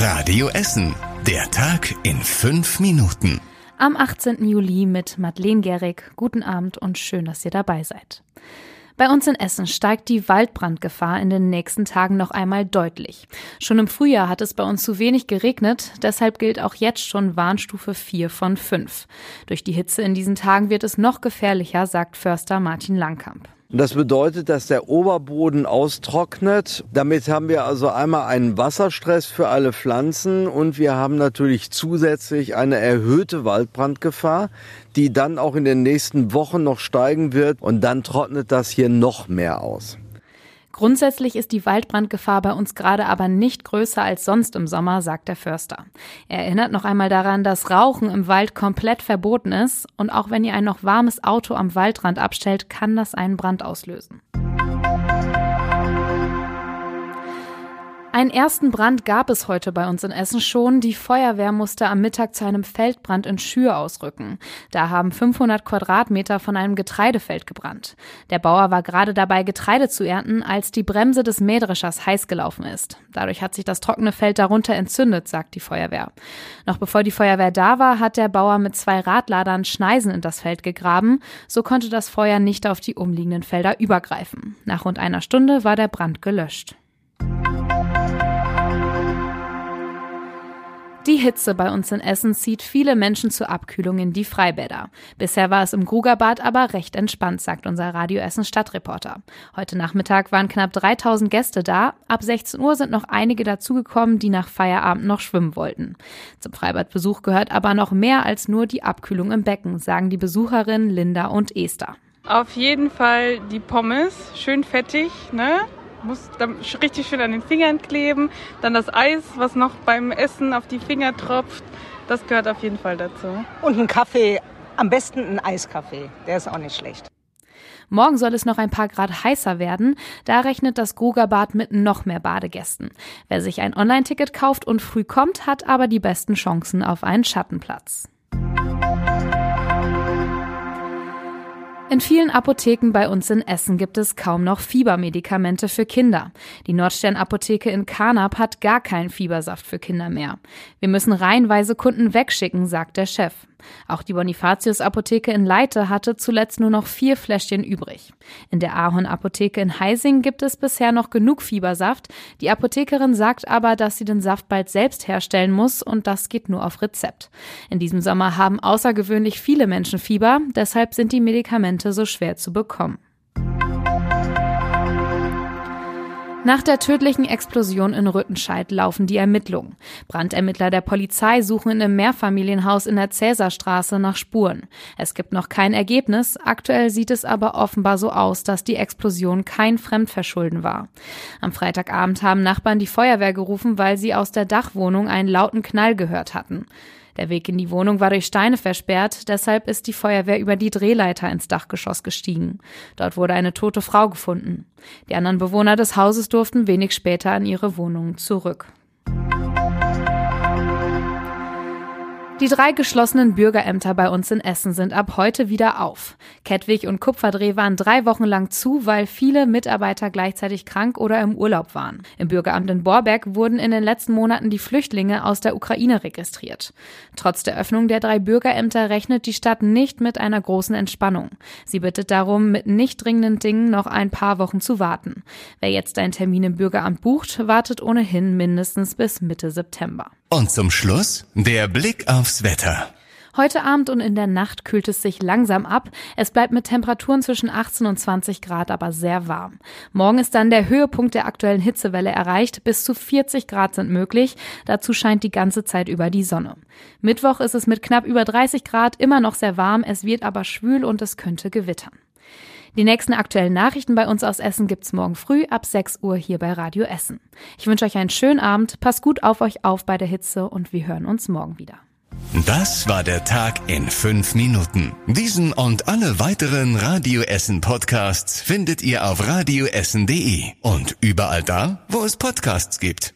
Radio Essen. Der Tag in fünf Minuten. Am 18. Juli mit Madeleine Gehrig. Guten Abend und schön, dass ihr dabei seid. Bei uns in Essen steigt die Waldbrandgefahr in den nächsten Tagen noch einmal deutlich. Schon im Frühjahr hat es bei uns zu wenig geregnet, deshalb gilt auch jetzt schon Warnstufe 4 von 5. Durch die Hitze in diesen Tagen wird es noch gefährlicher, sagt Förster Martin Langkamp. Das bedeutet, dass der Oberboden austrocknet. Damit haben wir also einmal einen Wasserstress für alle Pflanzen und wir haben natürlich zusätzlich eine erhöhte Waldbrandgefahr, die dann auch in den nächsten Wochen noch steigen wird und dann trocknet das hier noch mehr aus. Grundsätzlich ist die Waldbrandgefahr bei uns gerade aber nicht größer als sonst im Sommer, sagt der Förster. Er erinnert noch einmal daran, dass Rauchen im Wald komplett verboten ist und auch wenn ihr ein noch warmes Auto am Waldrand abstellt, kann das einen Brand auslösen. Einen ersten Brand gab es heute bei uns in Essen schon. Die Feuerwehr musste am Mittag zu einem Feldbrand in Schür ausrücken. Da haben 500 Quadratmeter von einem Getreidefeld gebrannt. Der Bauer war gerade dabei, Getreide zu ernten, als die Bremse des Mähdreschers heiß gelaufen ist. Dadurch hat sich das trockene Feld darunter entzündet, sagt die Feuerwehr. Noch bevor die Feuerwehr da war, hat der Bauer mit zwei Radladern Schneisen in das Feld gegraben. So konnte das Feuer nicht auf die umliegenden Felder übergreifen. Nach rund einer Stunde war der Brand gelöscht. Die Hitze bei uns in Essen zieht viele Menschen zur Abkühlung in die Freibäder. Bisher war es im Grugerbad aber recht entspannt, sagt unser Radio Essen Stadtreporter. Heute Nachmittag waren knapp 3000 Gäste da. Ab 16 Uhr sind noch einige dazugekommen, die nach Feierabend noch schwimmen wollten. Zum Freibadbesuch gehört aber noch mehr als nur die Abkühlung im Becken, sagen die Besucherinnen Linda und Esther. Auf jeden Fall die Pommes, schön fettig, ne? Muss richtig schön an den Fingern kleben. Dann das Eis, was noch beim Essen auf die Finger tropft. Das gehört auf jeden Fall dazu. Und ein Kaffee, am besten ein Eiskaffee. Der ist auch nicht schlecht. Morgen soll es noch ein paar Grad heißer werden. Da rechnet das Grugerbad mit noch mehr Badegästen. Wer sich ein Online-Ticket kauft und früh kommt, hat aber die besten Chancen auf einen Schattenplatz. In vielen Apotheken bei uns in Essen gibt es kaum noch Fiebermedikamente für Kinder. Die Nordstern-Apotheke in Karnap hat gar keinen Fiebersaft für Kinder mehr. Wir müssen reihenweise Kunden wegschicken, sagt der Chef. Auch die Bonifatius-Apotheke in Leite hatte zuletzt nur noch vier Fläschchen übrig. In der Ahorn-Apotheke in Heising gibt es bisher noch genug Fiebersaft. Die Apothekerin sagt aber, dass sie den Saft bald selbst herstellen muss und das geht nur auf Rezept. In diesem Sommer haben außergewöhnlich viele Menschen Fieber, deshalb sind die Medikamente so schwer zu bekommen. Nach der tödlichen Explosion in Rüttenscheid laufen die Ermittlungen. Brandermittler der Polizei suchen in einem Mehrfamilienhaus in der Cäsarstraße nach Spuren. Es gibt noch kein Ergebnis. Aktuell sieht es aber offenbar so aus, dass die Explosion kein Fremdverschulden war. Am Freitagabend haben Nachbarn die Feuerwehr gerufen, weil sie aus der Dachwohnung einen lauten Knall gehört hatten. Der Weg in die Wohnung war durch Steine versperrt, deshalb ist die Feuerwehr über die Drehleiter ins Dachgeschoss gestiegen. Dort wurde eine tote Frau gefunden. Die anderen Bewohner des Hauses durften wenig später an ihre Wohnungen zurück. Die drei geschlossenen Bürgerämter bei uns in Essen sind ab heute wieder auf. Kettwig und Kupferdreh waren drei Wochen lang zu, weil viele Mitarbeiter gleichzeitig krank oder im Urlaub waren. Im Bürgeramt in Borberg wurden in den letzten Monaten die Flüchtlinge aus der Ukraine registriert. Trotz der Öffnung der drei Bürgerämter rechnet die Stadt nicht mit einer großen Entspannung. Sie bittet darum, mit nicht dringenden Dingen noch ein paar Wochen zu warten. Wer jetzt einen Termin im Bürgeramt bucht, wartet ohnehin mindestens bis Mitte September. Und zum Schluss der Blick aufs Wetter. Heute Abend und in der Nacht kühlt es sich langsam ab. Es bleibt mit Temperaturen zwischen 18 und 20 Grad aber sehr warm. Morgen ist dann der Höhepunkt der aktuellen Hitzewelle erreicht. Bis zu 40 Grad sind möglich. Dazu scheint die ganze Zeit über die Sonne. Mittwoch ist es mit knapp über 30 Grad immer noch sehr warm. Es wird aber schwül und es könnte gewittern. Die nächsten aktuellen Nachrichten bei uns aus Essen gibt's morgen früh ab 6 Uhr hier bei Radio Essen. Ich wünsche euch einen schönen Abend, passt gut auf euch auf bei der Hitze und wir hören uns morgen wieder. Das war der Tag in fünf Minuten. Diesen und alle weiteren Radio Essen Podcasts findet ihr auf radioessen.de und überall da, wo es Podcasts gibt.